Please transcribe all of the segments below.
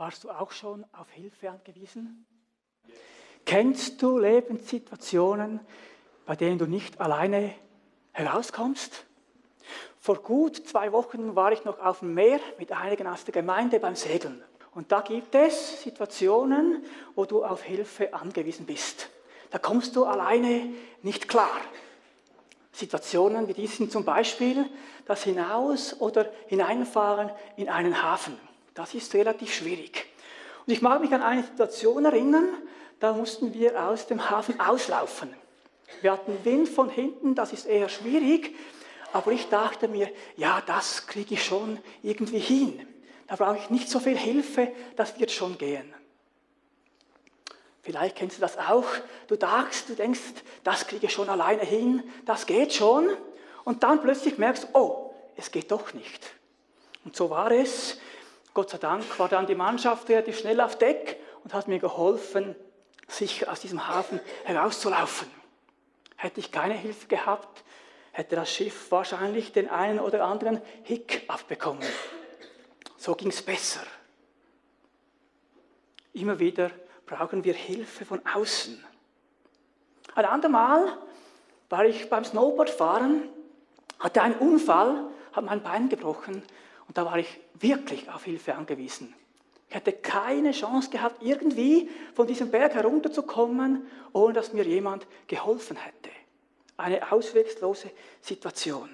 Warst du auch schon auf Hilfe angewiesen? Kennst du Lebenssituationen, bei denen du nicht alleine herauskommst? Vor gut zwei Wochen war ich noch auf dem Meer mit einigen aus der Gemeinde beim Segeln. Und da gibt es Situationen, wo du auf Hilfe angewiesen bist. Da kommst du alleine nicht klar. Situationen wie dies sind zum Beispiel das Hinaus- oder Hineinfahren in einen Hafen. Das ist relativ schwierig. Und ich mag mich an eine Situation erinnern, da mussten wir aus dem Hafen auslaufen. Wir hatten Wind von hinten, das ist eher schwierig, aber ich dachte mir, ja, das kriege ich schon irgendwie hin. Da brauche ich nicht so viel Hilfe, das wird schon gehen. Vielleicht kennst du das auch. Du dachtest, du denkst, das kriege ich schon alleine hin, das geht schon. Und dann plötzlich merkst du, oh, es geht doch nicht. Und so war es. Gott sei Dank war dann die Mannschaft relativ schnell auf Deck und hat mir geholfen, sicher aus diesem Hafen herauszulaufen. Hätte ich keine Hilfe gehabt, hätte das Schiff wahrscheinlich den einen oder anderen Hick abbekommen. So ging es besser. Immer wieder brauchen wir Hilfe von außen. Ein andermal war ich beim Snowboardfahren, hatte einen Unfall, habe mein Bein gebrochen und da war ich wirklich auf Hilfe angewiesen. Ich hätte keine Chance gehabt, irgendwie von diesem Berg herunterzukommen, ohne dass mir jemand geholfen hätte. Eine auswegslose Situation.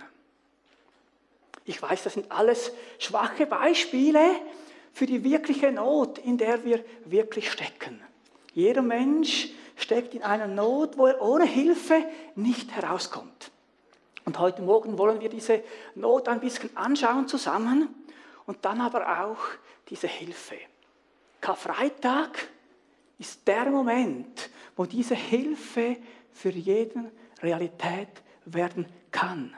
Ich weiß, das sind alles schwache Beispiele für die wirkliche Not, in der wir wirklich stecken. Jeder Mensch steckt in einer Not, wo er ohne Hilfe nicht herauskommt. Und heute Morgen wollen wir diese Not ein bisschen anschauen zusammen und dann aber auch diese Hilfe. Karfreitag ist der Moment, wo diese Hilfe für jeden Realität werden kann.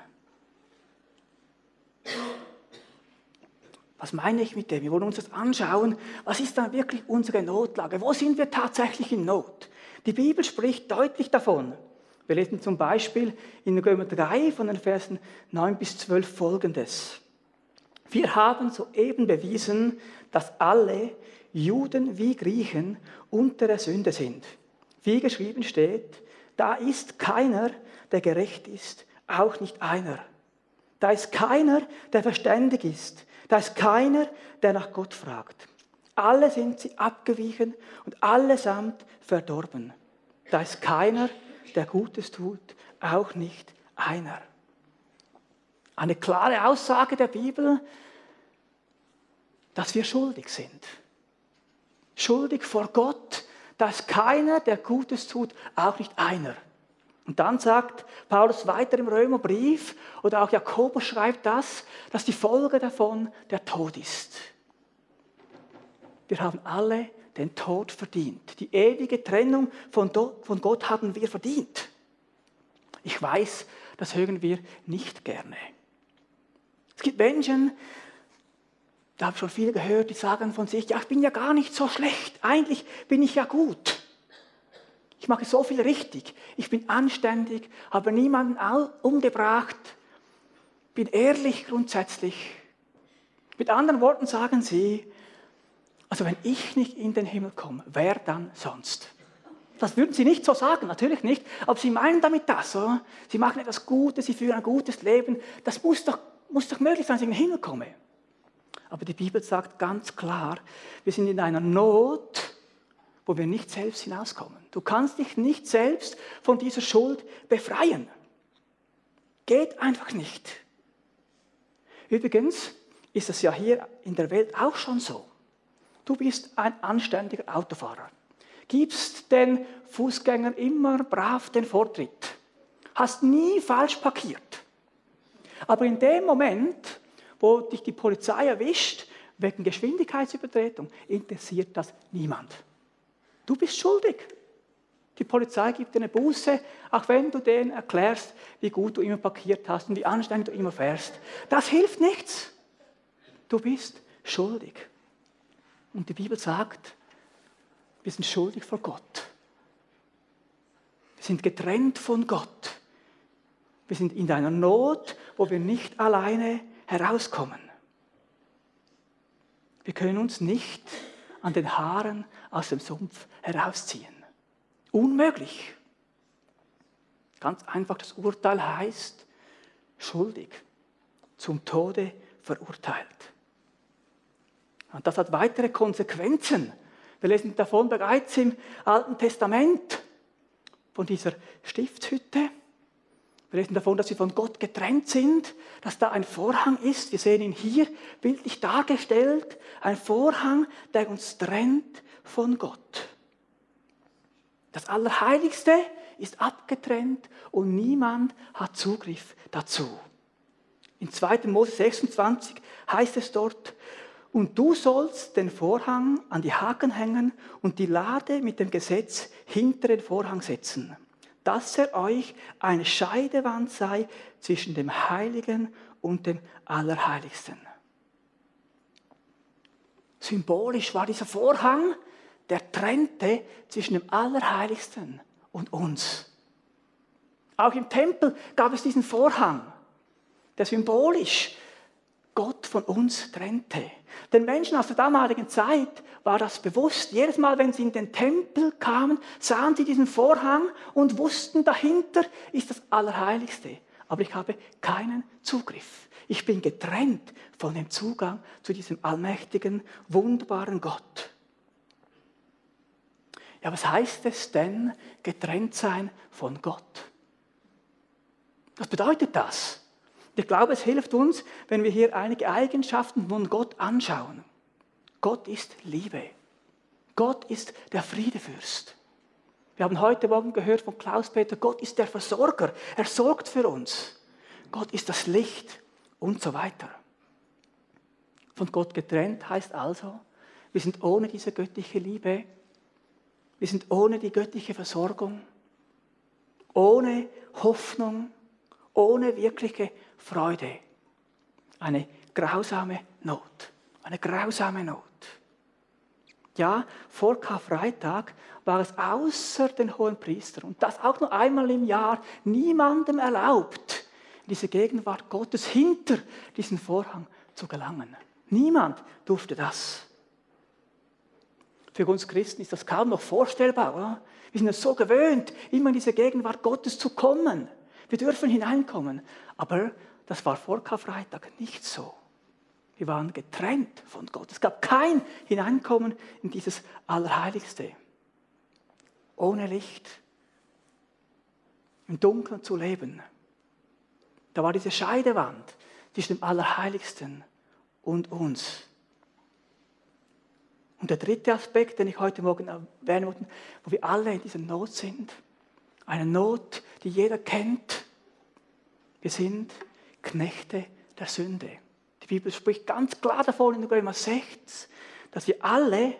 Was meine ich mit dem? Wir wollen uns das anschauen. Was ist dann wirklich unsere Notlage? Wo sind wir tatsächlich in Not? Die Bibel spricht deutlich davon. Wir lesen zum Beispiel in Römer 3 von den Versen 9 bis 12 folgendes. Wir haben soeben bewiesen, dass alle Juden wie Griechen unter der Sünde sind. Wie geschrieben steht, da ist keiner, der gerecht ist, auch nicht einer. Da ist keiner, der verständig ist. Da ist keiner, der nach Gott fragt. Alle sind sie abgewichen und allesamt verdorben. Da ist keiner, der der Gutes tut, auch nicht einer. Eine klare Aussage der Bibel, dass wir schuldig sind. Schuldig vor Gott, dass keiner, der Gutes tut, auch nicht einer. Und dann sagt Paulus weiter im Römerbrief, oder auch Jakobus schreibt das, dass die Folge davon der Tod ist. Wir haben alle den Tod verdient. Die ewige Trennung von, Gott haben wir verdient. Ich weiß, das hören wir nicht gerne. Es gibt Menschen, da habe ich schon viele gehört, die sagen von sich, ja, ich bin ja gar nicht so schlecht, eigentlich bin ich ja gut. Ich mache so viel richtig, ich bin anständig, habe niemanden umgebracht, bin ehrlich grundsätzlich. Mit anderen Worten sagen sie, also wenn ich nicht in den Himmel komme, wer dann sonst? Das würden sie nicht so sagen, natürlich nicht, aber sie meinen damit das. Oder? Sie machen etwas Gutes, sie führen ein gutes Leben. Das muss doch, muss doch möglich sein, dass ich in den Himmel komme. Aber die Bibel sagt ganz klar, wir sind in einer Not, wo wir nicht selbst hinauskommen. Du kannst dich nicht selbst von dieser Schuld befreien. Geht einfach nicht. Übrigens ist es ja hier in der Welt auch schon so. Du bist ein anständiger Autofahrer. Gibst den Fußgängern immer brav den Vortritt. Hast nie falsch parkiert. Aber in dem Moment, wo dich die Polizei erwischt, wegen Geschwindigkeitsübertretung, interessiert das niemand. Du bist schuldig. Die Polizei gibt dir eine Buße, auch wenn du denen erklärst, wie gut du immer parkiert hast und wie anständig du immer fährst. Das hilft nichts. Du bist schuldig. Und die Bibel sagt, wir sind schuldig vor Gott. Wir sind getrennt von Gott. Wir sind in einer Not, wo wir nicht alleine herauskommen. Wir können uns nicht an den Haaren aus dem Sumpf herausziehen. Unmöglich. Ganz einfach, das Urteil heißt schuldig, zum Tode verurteilt. Und das hat weitere Konsequenzen. Wir lesen davon bereits im Alten Testament von dieser Stiftshütte. Wir lesen davon, dass sie von Gott getrennt sind, dass da ein Vorhang ist. Wir sehen ihn hier bildlich dargestellt. Ein Vorhang, der uns trennt von Gott. Das Allerheiligste ist abgetrennt und niemand hat Zugriff dazu. In 2. Mose 26 heißt es dort, und du sollst den Vorhang an die Haken hängen und die Lade mit dem Gesetz hinter den Vorhang setzen, dass er euch eine Scheidewand sei zwischen dem Heiligen und dem Allerheiligsten. Symbolisch war dieser Vorhang, der trennte zwischen dem Allerheiligsten und uns. Auch im Tempel gab es diesen Vorhang, der symbolisch Gott von uns trennte. Den Menschen aus der damaligen Zeit war das bewusst. Jedes Mal, wenn sie in den Tempel kamen, sahen sie diesen Vorhang und wussten, dahinter ist das Allerheiligste. Aber ich habe keinen Zugriff. Ich bin getrennt von dem Zugang zu diesem allmächtigen, wunderbaren Gott. Ja, was heißt es denn, getrennt sein von Gott? Was bedeutet das? Ich glaube, es hilft uns, wenn wir hier einige Eigenschaften von Gott anschauen. Gott ist Liebe. Gott ist der Friedefürst. Wir haben heute Morgen gehört von Klaus-Peter, Gott ist der Versorger. Er sorgt für uns. Gott ist das Licht und so weiter. Von Gott getrennt heißt also, wir sind ohne diese göttliche Liebe, wir sind ohne die göttliche Versorgung, ohne Hoffnung, ohne wirkliche Freude. Eine grausame Not. Eine grausame Not. Ja, vor Karfreitag war es außer den hohen Priestern und das auch nur einmal im Jahr niemandem erlaubt, in diese Gegenwart Gottes hinter diesen Vorhang zu gelangen. Niemand durfte das. Für uns Christen ist das kaum noch vorstellbar. Oder? Wir sind es so gewöhnt, immer in diese Gegenwart Gottes zu kommen. Wir dürfen hineinkommen. Aber das war vor Karfreitag nicht so. Wir waren getrennt von Gott. Es gab kein Hineinkommen in dieses Allerheiligste. Ohne Licht. Im Dunkeln zu leben. Da war diese Scheidewand zwischen dem Allerheiligsten und uns. Und der dritte Aspekt, den ich heute Morgen erwähnen wollte, wo wir alle in dieser Not sind, eine Not, die jeder kennt. Wir sind Knechte der Sünde. Die Bibel spricht ganz klar davon in Römer 6, dass wir alle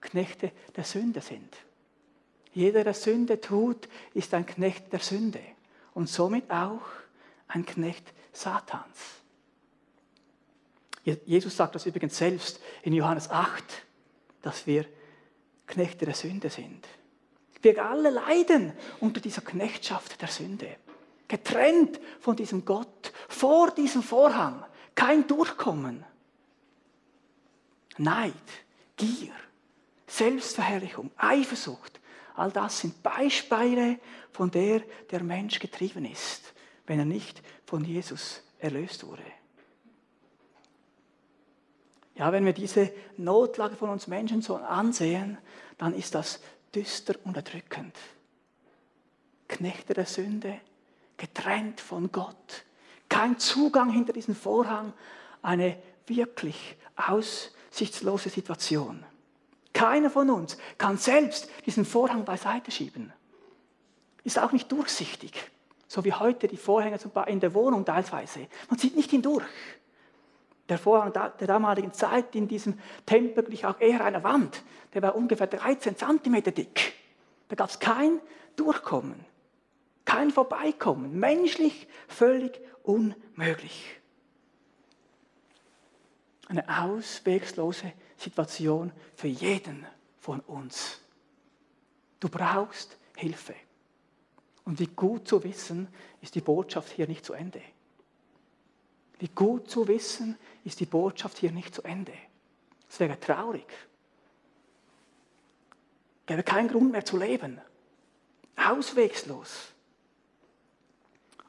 Knechte der Sünde sind. Jeder, der Sünde tut, ist ein Knecht der Sünde und somit auch ein Knecht Satans. Jesus sagt das übrigens selbst in Johannes 8, dass wir Knechte der Sünde sind. Wir alle leiden unter dieser Knechtschaft der Sünde getrennt von diesem Gott, vor diesem Vorhang, kein Durchkommen. Neid, Gier, Selbstverherrlichung, Eifersucht, all das sind Beispiele, von der der Mensch getrieben ist, wenn er nicht von Jesus erlöst wurde. Ja, wenn wir diese Notlage von uns Menschen so ansehen, dann ist das düster und erdrückend. Knechte der Sünde, getrennt von Gott. Kein Zugang hinter diesen Vorhang, eine wirklich aussichtslose Situation. Keiner von uns kann selbst diesen Vorhang beiseite schieben. Ist auch nicht durchsichtig, so wie heute die Vorhänge in der Wohnung teilweise. Man sieht nicht hindurch. Der Vorhang der damaligen Zeit in diesem Tempel glich auch eher einer Wand. Der war ungefähr 13 Zentimeter dick. Da gab es kein Durchkommen. Kein Vorbeikommen. Menschlich völlig unmöglich. Eine auswegslose Situation für jeden von uns. Du brauchst Hilfe. Und wie gut zu wissen, ist die Botschaft hier nicht zu Ende. Wie gut zu wissen, ist die Botschaft hier nicht zu Ende. Es wäre traurig, Gäbe keinen Grund mehr zu leben. Auswegslos.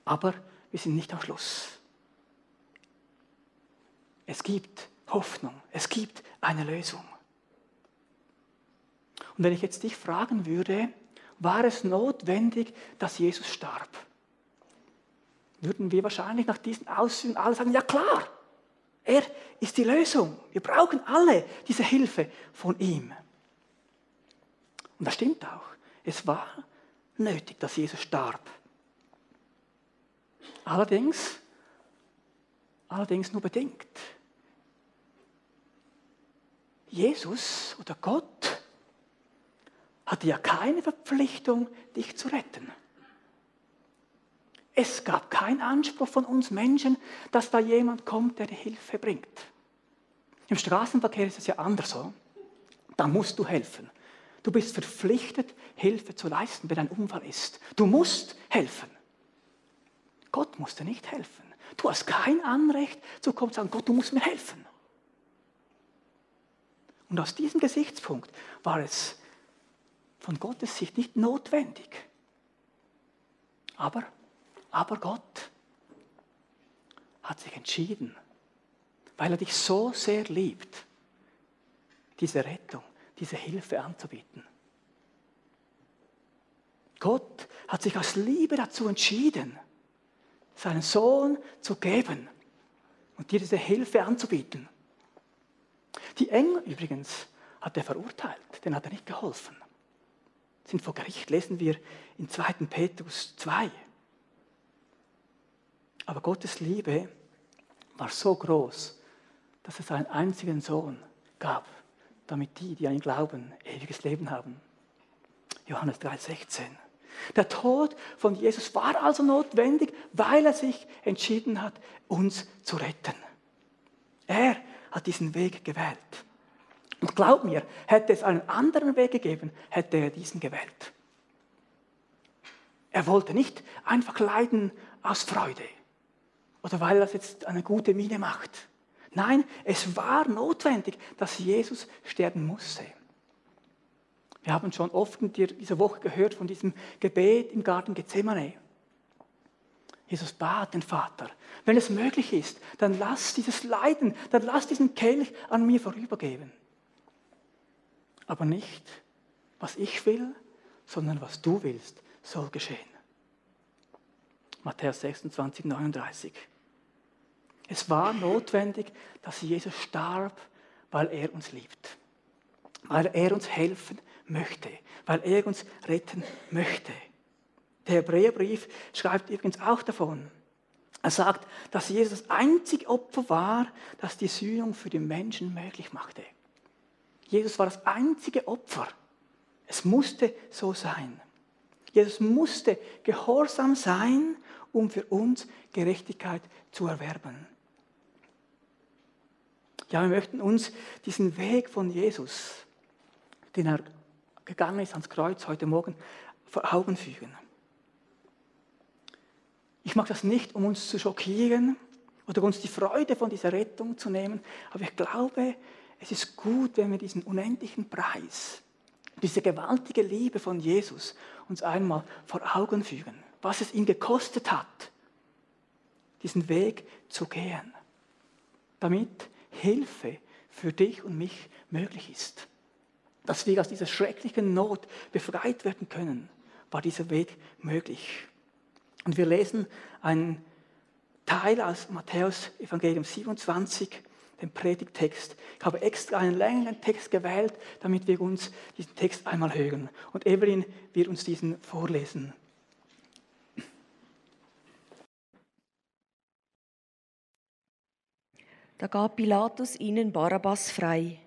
Aber wir sind nicht am Schluss. Es gibt Hoffnung. Es gibt eine Lösung. Und wenn ich jetzt dich fragen würde, war es notwendig, dass Jesus starb? Würden wir wahrscheinlich nach diesen Ausführungen alle sagen, ja klar, er ist die Lösung. Wir brauchen alle diese Hilfe von ihm. Und das stimmt auch. Es war nötig, dass Jesus starb. Allerdings, allerdings nur bedingt. Jesus oder Gott hatte ja keine Verpflichtung, dich zu retten. Es gab keinen Anspruch von uns Menschen, dass da jemand kommt, der dir Hilfe bringt. Im Straßenverkehr ist es ja anders so. Da musst du helfen. Du bist verpflichtet, Hilfe zu leisten, wenn ein Unfall ist. Du musst helfen. Gott musste nicht helfen. Du hast kein Anrecht zu kommen und sagen, Gott, du musst mir helfen. Und aus diesem Gesichtspunkt war es von Gottes Sicht nicht notwendig. Aber aber Gott hat sich entschieden, weil er dich so sehr liebt, diese Rettung, diese Hilfe anzubieten. Gott hat sich aus Liebe dazu entschieden, seinen Sohn zu geben und dir diese Hilfe anzubieten. Die Engel übrigens hat er verurteilt, den hat er nicht geholfen. Sind vor Gericht, lesen wir in 2. Petrus 2. Aber Gottes Liebe war so groß, dass es einen einzigen Sohn gab, damit die, die an ihn glauben, ewiges Leben haben. Johannes 3,16. Der Tod von Jesus war also notwendig, weil er sich entschieden hat, uns zu retten. Er hat diesen Weg gewählt. Und glaub mir, hätte es einen anderen Weg gegeben, hätte er diesen gewählt. Er wollte nicht einfach leiden aus Freude oder weil er jetzt eine gute Miene macht. Nein, es war notwendig, dass Jesus sterben musste. Wir haben schon oft in dieser Woche gehört von diesem Gebet im Garten Gethsemane. Jesus bat den Vater, wenn es möglich ist, dann lass dieses Leiden, dann lass diesen Kelch an mir vorübergehen. Aber nicht, was ich will, sondern was du willst, soll geschehen. Matthäus 26, 39. Es war notwendig, dass Jesus starb, weil er uns liebt, weil er uns helfen möchte, weil er uns retten möchte. Der Hebräerbrief schreibt übrigens auch davon. Er sagt, dass Jesus das einzige Opfer war, das die Sühnung für die Menschen möglich machte. Jesus war das einzige Opfer. Es musste so sein. Jesus musste gehorsam sein, um für uns Gerechtigkeit zu erwerben. Ja, wir möchten uns diesen Weg von Jesus, den er gegangen ist ans Kreuz heute Morgen, vor Augen führen. Ich mache das nicht, um uns zu schockieren oder uns die Freude von dieser Rettung zu nehmen, aber ich glaube, es ist gut, wenn wir diesen unendlichen Preis, diese gewaltige Liebe von Jesus uns einmal vor Augen führen, was es ihn gekostet hat, diesen Weg zu gehen, damit Hilfe für dich und mich möglich ist. Dass wir aus dieser schrecklichen Not befreit werden können, war dieser Weg möglich. Und wir lesen einen Teil aus Matthäus Evangelium 27, den Predigtext. Ich habe extra einen längeren Text gewählt, damit wir uns diesen Text einmal hören. Und Evelyn wird uns diesen vorlesen. Da gab Pilatus ihnen Barabbas frei.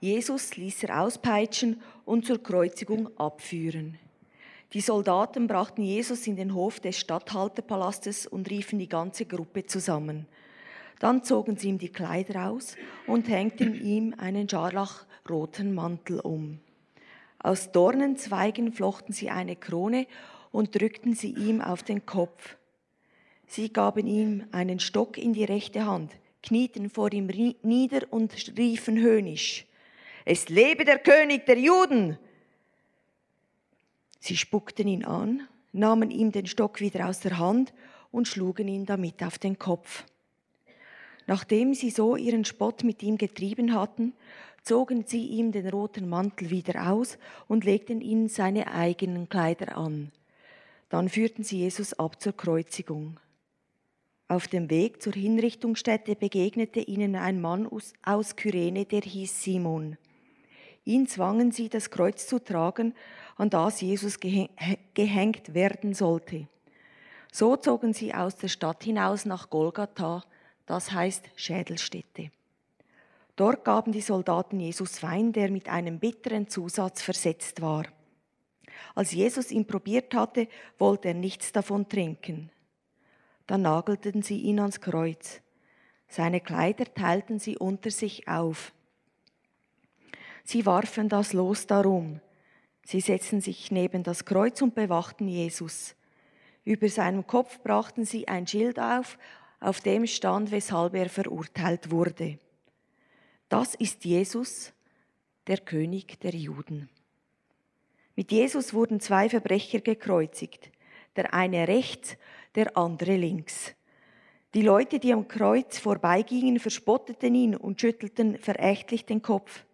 Jesus ließ er auspeitschen und zur Kreuzigung abführen. Die Soldaten brachten Jesus in den Hof des Statthalterpalastes und riefen die ganze Gruppe zusammen. Dann zogen sie ihm die Kleider aus und hängten ihm einen scharlachroten Mantel um. Aus Dornenzweigen flochten sie eine Krone und drückten sie ihm auf den Kopf. Sie gaben ihm einen Stock in die rechte Hand knieten vor ihm nieder und riefen höhnisch, es lebe der König der Juden! Sie spuckten ihn an, nahmen ihm den Stock wieder aus der Hand und schlugen ihn damit auf den Kopf. Nachdem sie so ihren Spott mit ihm getrieben hatten, zogen sie ihm den roten Mantel wieder aus und legten ihm seine eigenen Kleider an. Dann führten sie Jesus ab zur Kreuzigung. Auf dem Weg zur Hinrichtungsstätte begegnete ihnen ein Mann aus Kyrene, der hieß Simon. Ihn zwangen sie, das Kreuz zu tragen, an das Jesus gehängt werden sollte. So zogen sie aus der Stadt hinaus nach Golgatha, das heißt Schädelstätte. Dort gaben die Soldaten Jesus Wein, der mit einem bitteren Zusatz versetzt war. Als Jesus ihn probiert hatte, wollte er nichts davon trinken. Dann nagelten sie ihn ans Kreuz. Seine Kleider teilten sie unter sich auf. Sie warfen das Los darum. Sie setzten sich neben das Kreuz und bewachten Jesus. Über seinem Kopf brachten sie ein Schild auf, auf dem stand, weshalb er verurteilt wurde. Das ist Jesus, der König der Juden. Mit Jesus wurden zwei Verbrecher gekreuzigt, der eine rechts, der andere links. Die Leute, die am Kreuz vorbeigingen, verspotteten ihn und schüttelten verächtlich den Kopf.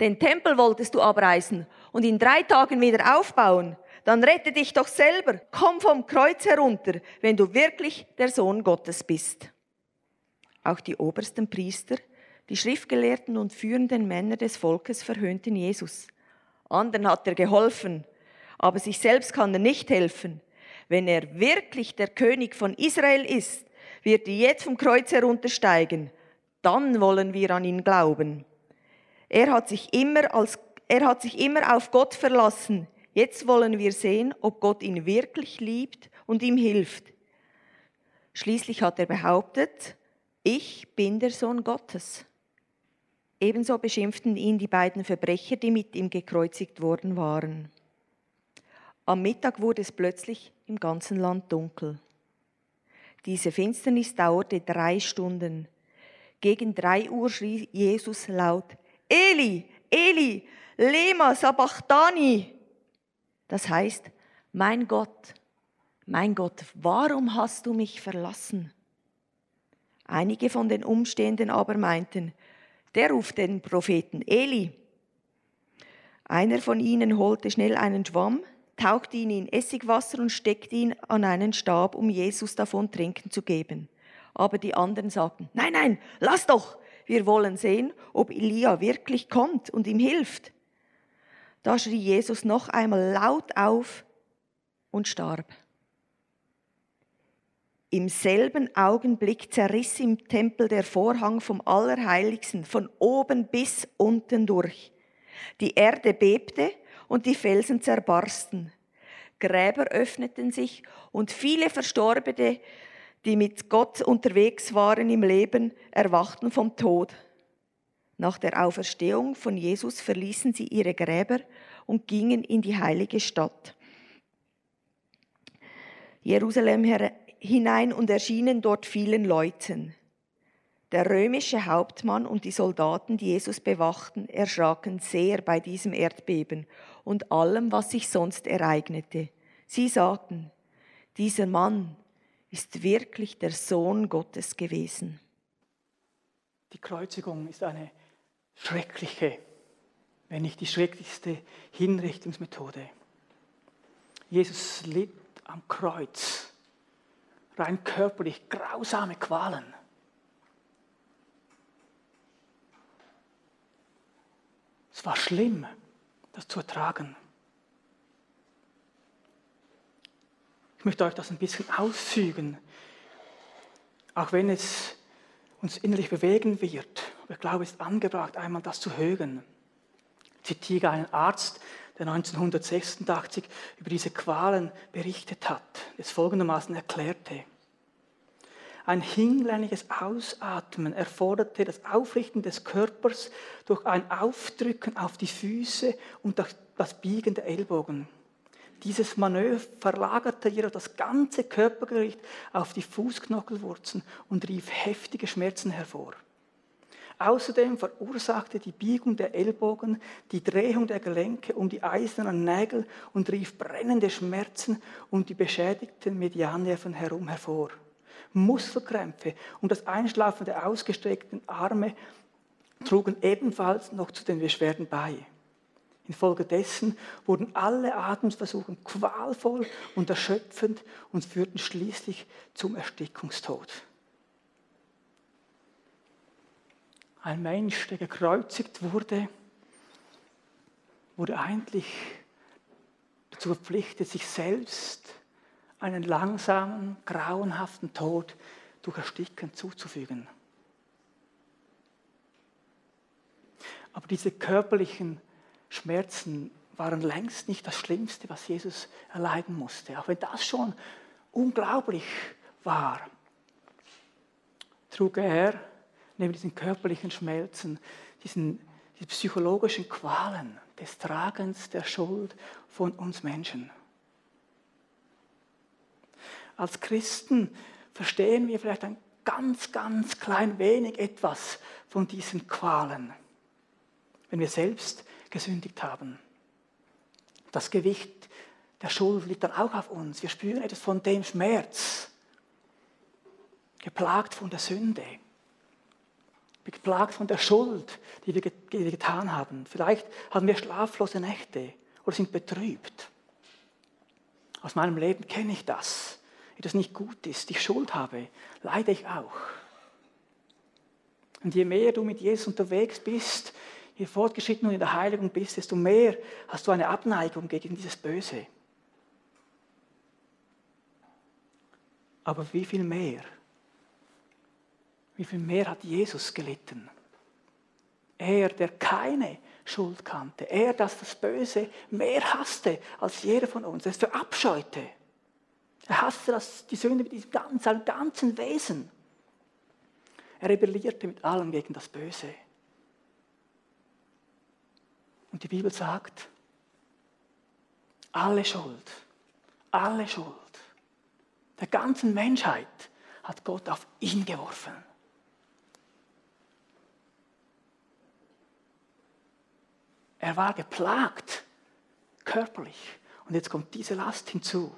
Den Tempel wolltest du abreißen und in drei Tagen wieder aufbauen. Dann rette dich doch selber. Komm vom Kreuz herunter, wenn du wirklich der Sohn Gottes bist. Auch die obersten Priester, die Schriftgelehrten und führenden Männer des Volkes verhöhnten Jesus. Anderen hat er geholfen, aber sich selbst kann er nicht helfen. Wenn er wirklich der König von Israel ist, wird er jetzt vom Kreuz heruntersteigen. Dann wollen wir an ihn glauben. Er hat sich immer, als, er hat sich immer auf Gott verlassen. Jetzt wollen wir sehen, ob Gott ihn wirklich liebt und ihm hilft. Schließlich hat er behauptet, ich bin der Sohn Gottes. Ebenso beschimpften ihn die beiden Verbrecher, die mit ihm gekreuzigt worden waren. Am Mittag wurde es plötzlich im ganzen Land dunkel. Diese Finsternis dauerte drei Stunden. Gegen drei Uhr schrie Jesus laut, Eli, Eli, lema sabachthani. Das heißt, mein Gott, mein Gott, warum hast du mich verlassen? Einige von den Umstehenden aber meinten, der ruft den Propheten Eli. Einer von ihnen holte schnell einen Schwamm, tauchte ihn in Essigwasser und steckte ihn an einen Stab, um Jesus davon trinken zu geben. Aber die anderen sagten, nein, nein, lass doch, wir wollen sehen, ob Elia wirklich kommt und ihm hilft. Da schrie Jesus noch einmal laut auf und starb. Im selben Augenblick zerriss im Tempel der Vorhang vom Allerheiligsten von oben bis unten durch. Die Erde bebte und die Felsen zerbarsten. Gräber öffneten sich und viele Verstorbene die mit Gott unterwegs waren im Leben, erwachten vom Tod. Nach der Auferstehung von Jesus verließen sie ihre Gräber und gingen in die heilige Stadt. Jerusalem hinein und erschienen dort vielen Leuten. Der römische Hauptmann und die Soldaten, die Jesus bewachten, erschraken sehr bei diesem Erdbeben und allem, was sich sonst ereignete. Sie sagten, dieser Mann, ist wirklich der Sohn Gottes gewesen. Die Kreuzigung ist eine schreckliche, wenn nicht die schrecklichste Hinrichtungsmethode. Jesus litt am Kreuz, rein körperlich grausame Qualen. Es war schlimm, das zu ertragen. Ich möchte euch das ein bisschen ausfügen, auch wenn es uns innerlich bewegen wird. Ich glaube, es ist angebracht, einmal das zu hören. Ich zitiere einen Arzt, der 1986 über diese Qualen berichtet hat, es folgendermaßen erklärte. Ein hinlängliches Ausatmen erforderte das Aufrichten des Körpers durch ein Aufdrücken auf die Füße und das Biegen der Ellbogen. Dieses Manöver verlagerte jedoch das ganze Körpergewicht auf die Fußknochelwurzeln und rief heftige Schmerzen hervor. Außerdem verursachte die Biegung der Ellbogen die Drehung der Gelenke um die eisernen Nägel und rief brennende Schmerzen um die beschädigten Mediannerven herum hervor. Muskelkrämpfe und das Einschlafen der ausgestreckten Arme trugen ebenfalls noch zu den Beschwerden bei. Infolgedessen wurden alle Atemversuche qualvoll und erschöpfend und führten schließlich zum Erstickungstod. Ein Mensch, der gekreuzigt wurde, wurde eigentlich dazu verpflichtet, sich selbst einen langsamen, grauenhaften Tod durch Ersticken zuzufügen. Aber diese körperlichen Schmerzen waren längst nicht das Schlimmste, was Jesus erleiden musste. Auch wenn das schon unglaublich war, trug er neben diesen körperlichen Schmerzen, diesen, diesen psychologischen Qualen des Tragens der Schuld von uns Menschen. Als Christen verstehen wir vielleicht ein ganz, ganz klein wenig etwas von diesen Qualen, wenn wir selbst gesündigt haben. Das Gewicht der Schuld liegt dann auch auf uns. Wir spüren etwas von dem Schmerz, geplagt von der Sünde geplagt von der Schuld, die wir, getan haben. Vielleicht haben wir schlaflose Nächte oder sind betrübt. Aus meinem Leben kenne ich das, wie das nicht gut ist. Ich Schuld habe, leide ich auch. Und je mehr du mit Jesus unterwegs bist, je fortgeschritten du in der Heiligung bist, desto mehr hast du eine Abneigung gegen dieses Böse. Aber wie viel mehr wie viel mehr hat Jesus gelitten? Er, der keine Schuld kannte, er, das das Böse mehr hasste als jeder von uns, es verabscheute. Er hasste das, die Sünde mit seinem ganzen Wesen. Er rebellierte mit allem gegen das Böse. Und die Bibel sagt, alle Schuld, alle Schuld der ganzen Menschheit hat Gott auf ihn geworfen. Er war geplagt, körperlich. Und jetzt kommt diese Last hinzu.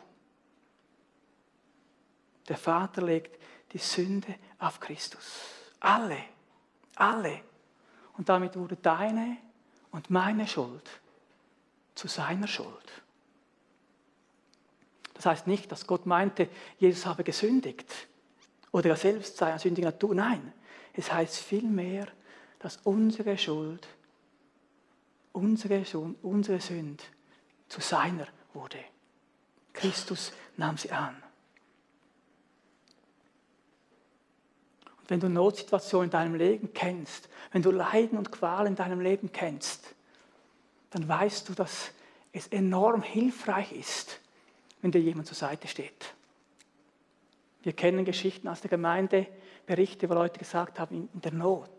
Der Vater legt die Sünde auf Christus. Alle, alle. Und damit wurde deine und meine Schuld zu seiner Schuld. Das heißt nicht, dass Gott meinte, Jesus habe gesündigt oder er selbst sei eine sündige Natur. Nein, es heißt vielmehr, dass unsere Schuld unsere, unsere Sünde zu seiner wurde. Christus nahm sie an. Und wenn du Notsituationen in deinem Leben kennst, wenn du Leiden und Qualen in deinem Leben kennst, dann weißt du, dass es enorm hilfreich ist, wenn dir jemand zur Seite steht. Wir kennen Geschichten aus der Gemeinde, Berichte, wo Leute gesagt haben, in der Not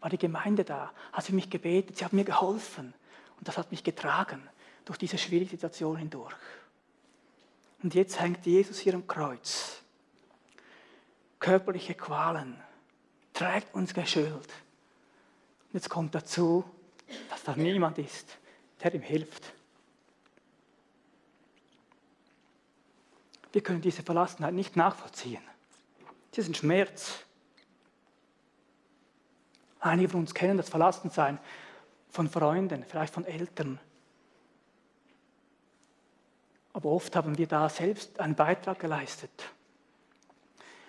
war die Gemeinde da, hat sie mich gebetet, sie haben mir geholfen. Und das hat mich getragen durch diese schwierige Situation hindurch. Und jetzt hängt Jesus hier am Kreuz. Körperliche Qualen, trägt Schuld. Und jetzt kommt dazu, dass da niemand ist, der ihm hilft. Wir können diese Verlassenheit nicht nachvollziehen. Diesen Schmerz. Einige von uns kennen das Verlassensein von Freunden, vielleicht von Eltern. Aber oft haben wir da selbst einen Beitrag geleistet.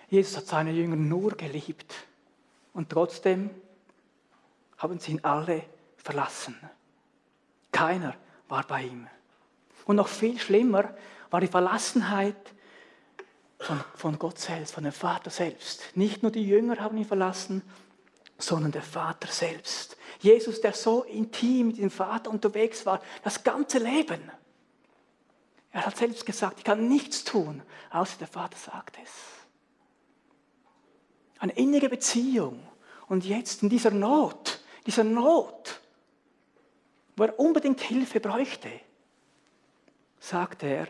Jesus hat seine Jünger nur geliebt und trotzdem haben sie ihn alle verlassen. Keiner war bei ihm. Und noch viel schlimmer war die Verlassenheit von, von Gott selbst, von dem Vater selbst. Nicht nur die Jünger haben ihn verlassen, sondern der Vater selbst. Jesus, der so intim mit dem Vater unterwegs war, das ganze Leben. Er hat selbst gesagt, ich kann nichts tun, außer der Vater sagt es. Eine innige Beziehung. Und jetzt in dieser Not, dieser Not, wo er unbedingt Hilfe bräuchte, sagt er,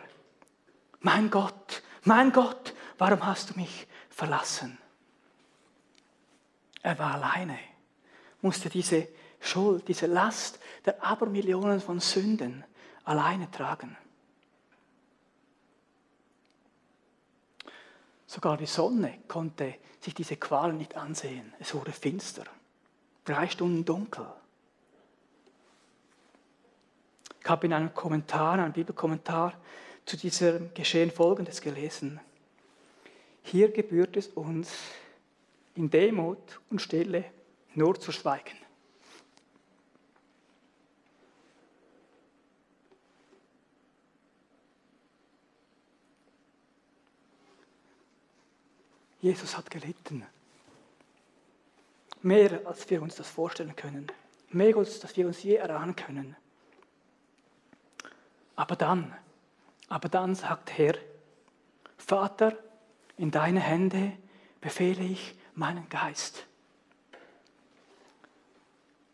mein Gott, mein Gott, warum hast du mich verlassen? Er war alleine. musste diese Schuld, diese Last der Abermillionen von Sünden alleine tragen. Sogar die Sonne konnte sich diese Qualen nicht ansehen. Es wurde finster. Drei Stunden dunkel. Ich habe in einem Kommentar, einem Bibelkommentar zu diesem Geschehen Folgendes gelesen. Hier gebührt es uns, in Demut und Stille nur zu schweigen. Jesus hat gelitten. Mehr, als wir uns das vorstellen können. Mehr, als wir uns je erahnen können. Aber dann, aber dann sagt Herr, Vater, in deine Hände befehle ich meinen Geist.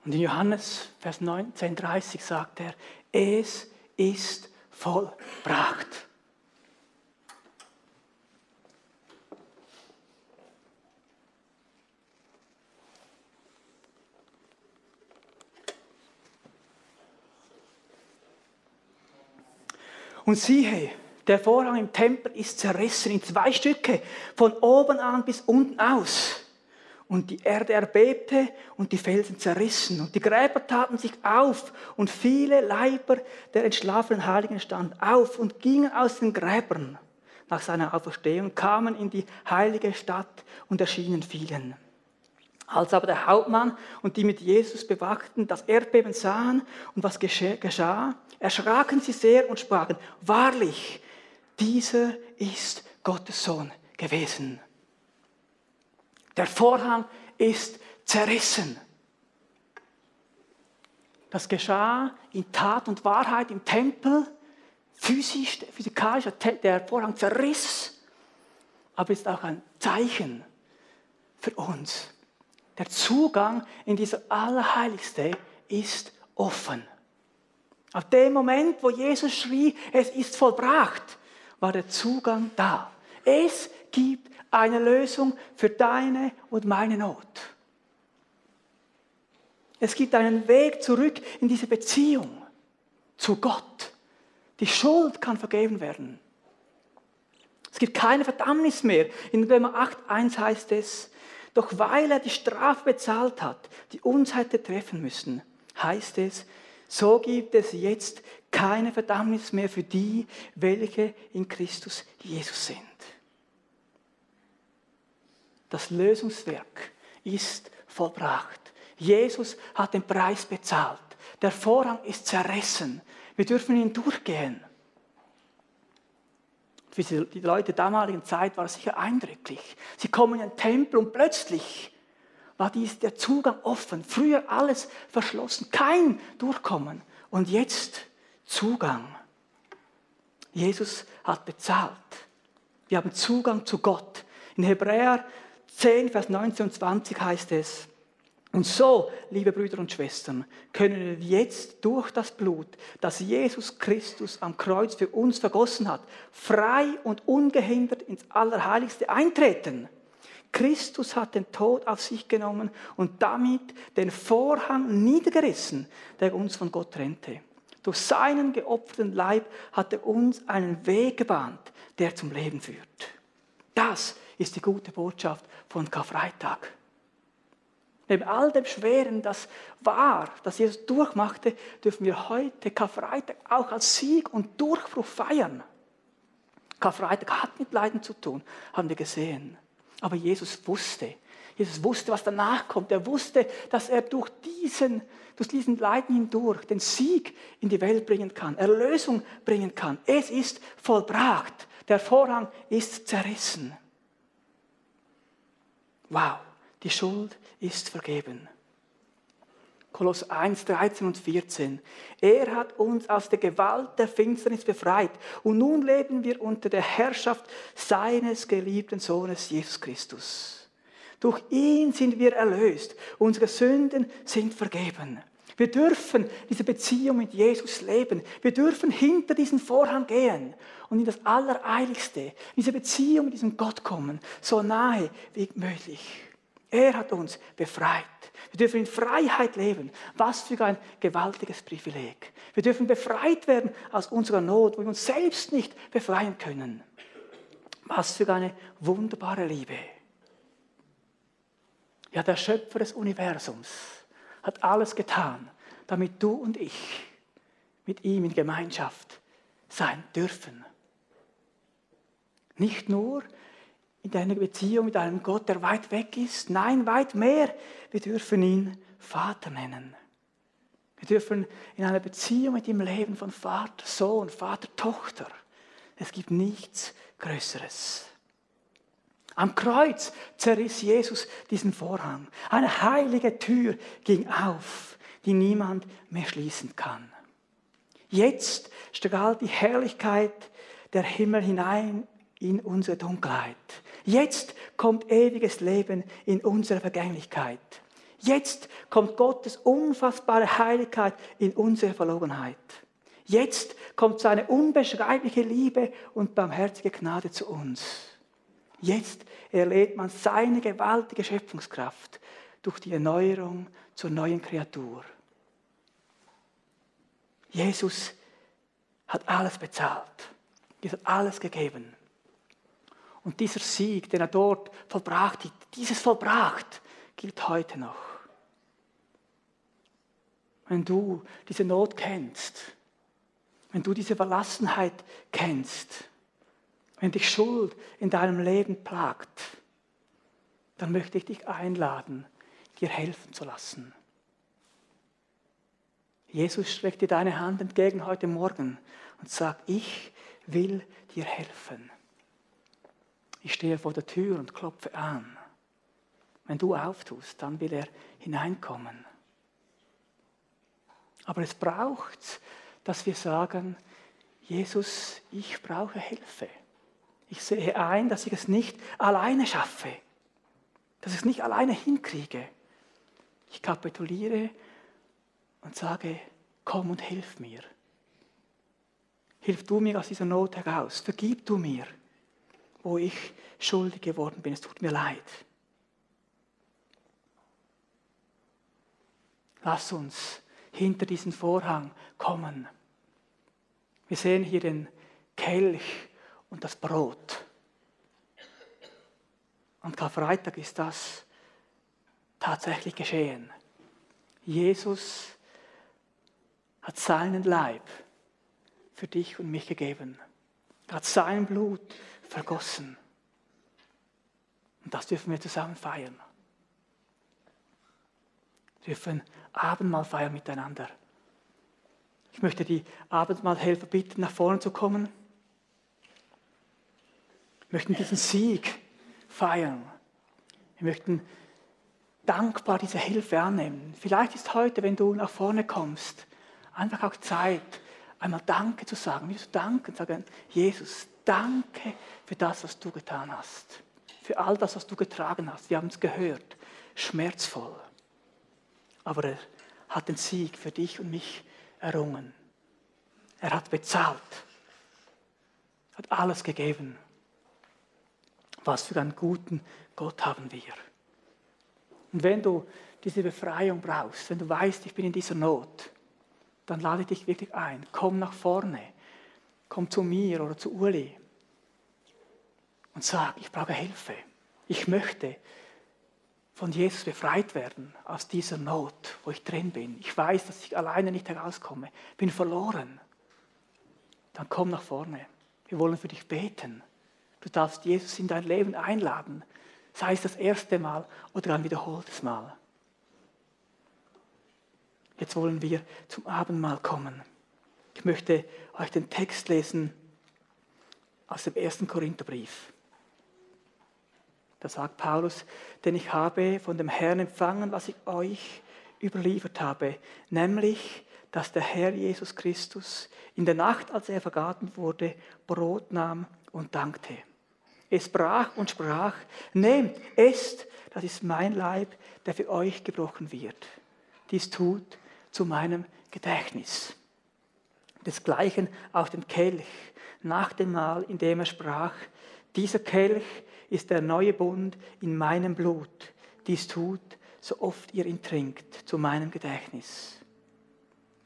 Und in Johannes, Vers 19, 30 sagt er, es ist vollbracht. Und siehe, der Vorhang im Tempel ist zerrissen in zwei Stücke, von oben an bis unten aus. Und die Erde erbebte und die Felsen zerrissen. Und die Gräber taten sich auf und viele Leiber der entschlafenen Heiligen standen auf und gingen aus den Gräbern nach seiner Auferstehung, kamen in die heilige Stadt und erschienen vielen. Als aber der Hauptmann und die mit Jesus bewachten das Erdbeben sahen und was geschah, erschraken sie sehr und sprachen, wahrlich, dieser ist Gottes Sohn gewesen. Der Vorhang ist zerrissen. Das geschah in Tat und Wahrheit im Tempel, physisch, physikalisch, der Vorhang zerriss, aber ist auch ein Zeichen für uns der Zugang in dieser Allerheiligste ist offen. Auf dem Moment, wo Jesus schrie, es ist vollbracht, war der Zugang da. Es gibt eine Lösung für deine und meine Not. Es gibt einen Weg zurück in diese Beziehung zu Gott. Die Schuld kann vergeben werden. Es gibt keine Verdammnis mehr. In Römer 8.1 heißt es, doch weil er die Strafe bezahlt hat, die uns hätte treffen müssen, heißt es, so gibt es jetzt keine Verdammnis mehr für die, welche in Christus Jesus sind. Das Lösungswerk ist vollbracht. Jesus hat den Preis bezahlt. Der Vorhang ist zerrissen. Wir dürfen ihn durchgehen. Für die Leute der damaligen Zeit war es sicher eindrücklich. Sie kommen in den Tempel und plötzlich war dies der Zugang offen. Früher alles verschlossen, kein Durchkommen. Und jetzt Zugang. Jesus hat bezahlt. Wir haben Zugang zu Gott. In Hebräer 10, Vers 19 und 20 heißt es, und so, liebe Brüder und Schwestern, können wir jetzt durch das Blut, das Jesus Christus am Kreuz für uns vergossen hat, frei und ungehindert ins Allerheiligste eintreten. Christus hat den Tod auf sich genommen und damit den Vorhang niedergerissen, der uns von Gott trennte. Durch seinen geopferten Leib hat er uns einen Weg gebahnt, der zum Leben führt. Das ist die gute Botschaft von Karfreitag. Neben all dem Schweren, das war, das Jesus durchmachte, dürfen wir heute Karfreitag auch als Sieg und Durchbruch feiern. Karfreitag hat mit Leiden zu tun, haben wir gesehen. Aber Jesus wusste, Jesus wusste, was danach kommt. Er wusste, dass er durch diesen, durch diesen Leiden hindurch den Sieg in die Welt bringen kann, Erlösung bringen kann. Es ist vollbracht. Der Vorhang ist zerrissen. Wow. Die Schuld ist vergeben. Koloss 1, 13 und 14. Er hat uns aus der Gewalt der Finsternis befreit und nun leben wir unter der Herrschaft seines geliebten Sohnes Jesus Christus. Durch ihn sind wir erlöst. Unsere Sünden sind vergeben. Wir dürfen diese Beziehung mit Jesus leben. Wir dürfen hinter diesen Vorhang gehen und in das Allereiligste, in diese Beziehung mit diesem Gott kommen, so nahe wie möglich. Er hat uns befreit. Wir dürfen in Freiheit leben. Was für ein gewaltiges Privileg. Wir dürfen befreit werden aus unserer Not, wo wir uns selbst nicht befreien können. Was für eine wunderbare Liebe. Ja, der Schöpfer des Universums hat alles getan, damit du und ich mit ihm in Gemeinschaft sein dürfen. Nicht nur in deiner Beziehung mit einem Gott, der weit weg ist, nein, weit mehr. Wir dürfen ihn Vater nennen. Wir dürfen in einer Beziehung mit ihm leben von Vater, Sohn, Vater, Tochter. Es gibt nichts Größeres. Am Kreuz zerriss Jesus diesen Vorhang. Eine heilige Tür ging auf, die niemand mehr schließen kann. Jetzt strahlt die Herrlichkeit der Himmel hinein in unsere Dunkelheit. Jetzt kommt ewiges Leben in unsere Vergänglichkeit. Jetzt kommt Gottes unfassbare Heiligkeit in unsere Verlogenheit. Jetzt kommt seine unbeschreibliche Liebe und barmherzige Gnade zu uns. Jetzt erlebt man seine gewaltige Schöpfungskraft durch die Erneuerung zur neuen Kreatur. Jesus hat alles bezahlt. Jesus hat alles gegeben. Und dieser Sieg, den er dort vollbracht hat, dieses vollbracht, gilt heute noch. Wenn du diese Not kennst, wenn du diese Verlassenheit kennst, wenn dich Schuld in deinem Leben plagt, dann möchte ich dich einladen, dir helfen zu lassen. Jesus streckt dir deine Hand entgegen heute Morgen und sagt, ich will dir helfen. Ich stehe vor der Tür und klopfe an. Wenn du auftust, dann will er hineinkommen. Aber es braucht, dass wir sagen, Jesus, ich brauche Hilfe. Ich sehe ein, dass ich es nicht alleine schaffe, dass ich es nicht alleine hinkriege. Ich kapituliere und sage, komm und hilf mir. Hilf du mir aus dieser Not heraus. Vergib du mir, wo ich schuldig geworden bin. Es tut mir leid. Lass uns hinter diesen Vorhang kommen. Wir sehen hier den Kelch und das Brot. Am Karfreitag ist das tatsächlich geschehen. Jesus hat seinen Leib für dich und mich gegeben. Er hat sein Blut vergossen. Und das dürfen wir zusammen feiern. Wir dürfen Abendmahl feiern miteinander. Ich möchte die Abendmahlhelfer bitten, nach vorne zu kommen möchten diesen Sieg feiern. Wir möchten dankbar diese Hilfe annehmen. Vielleicht ist heute, wenn du nach vorne kommst, einfach auch Zeit, einmal Danke zu sagen. Wir zu danken, sagen, Jesus, danke für das, was du getan hast. Für all das, was du getragen hast. Wir haben es gehört. Schmerzvoll. Aber er hat den Sieg für dich und mich errungen. Er hat bezahlt. Hat alles gegeben. Was für einen guten Gott haben wir. Und wenn du diese Befreiung brauchst, wenn du weißt, ich bin in dieser Not, dann lade ich dich wirklich ein. Komm nach vorne. Komm zu mir oder zu Uli und sag, ich brauche Hilfe. Ich möchte von Jesus befreit werden aus dieser Not, wo ich drin bin. Ich weiß, dass ich alleine nicht herauskomme. Bin verloren. Dann komm nach vorne. Wir wollen für dich beten. Du darfst Jesus in dein Leben einladen, sei es das erste Mal oder ein wiederholtes Mal. Jetzt wollen wir zum Abendmahl kommen. Ich möchte euch den Text lesen aus dem ersten Korintherbrief. Da sagt Paulus, denn ich habe von dem Herrn empfangen, was ich euch überliefert habe, nämlich, dass der Herr Jesus Christus in der Nacht, als er vergaten wurde, Brot nahm und dankte. Es brach und sprach, nehmt, esst, das ist mein Leib, der für euch gebrochen wird. Dies tut zu meinem Gedächtnis. Desgleichen auch den Kelch nach dem Mahl, in dem er sprach, dieser Kelch ist der neue Bund in meinem Blut. dies tut, so oft ihr ihn trinkt, zu meinem Gedächtnis.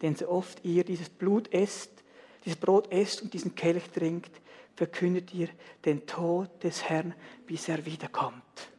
Denn so oft ihr dieses Blut esst, dieses Brot esst und diesen Kelch trinkt, verkündet ihr den Tod des Herrn, bis er wiederkommt.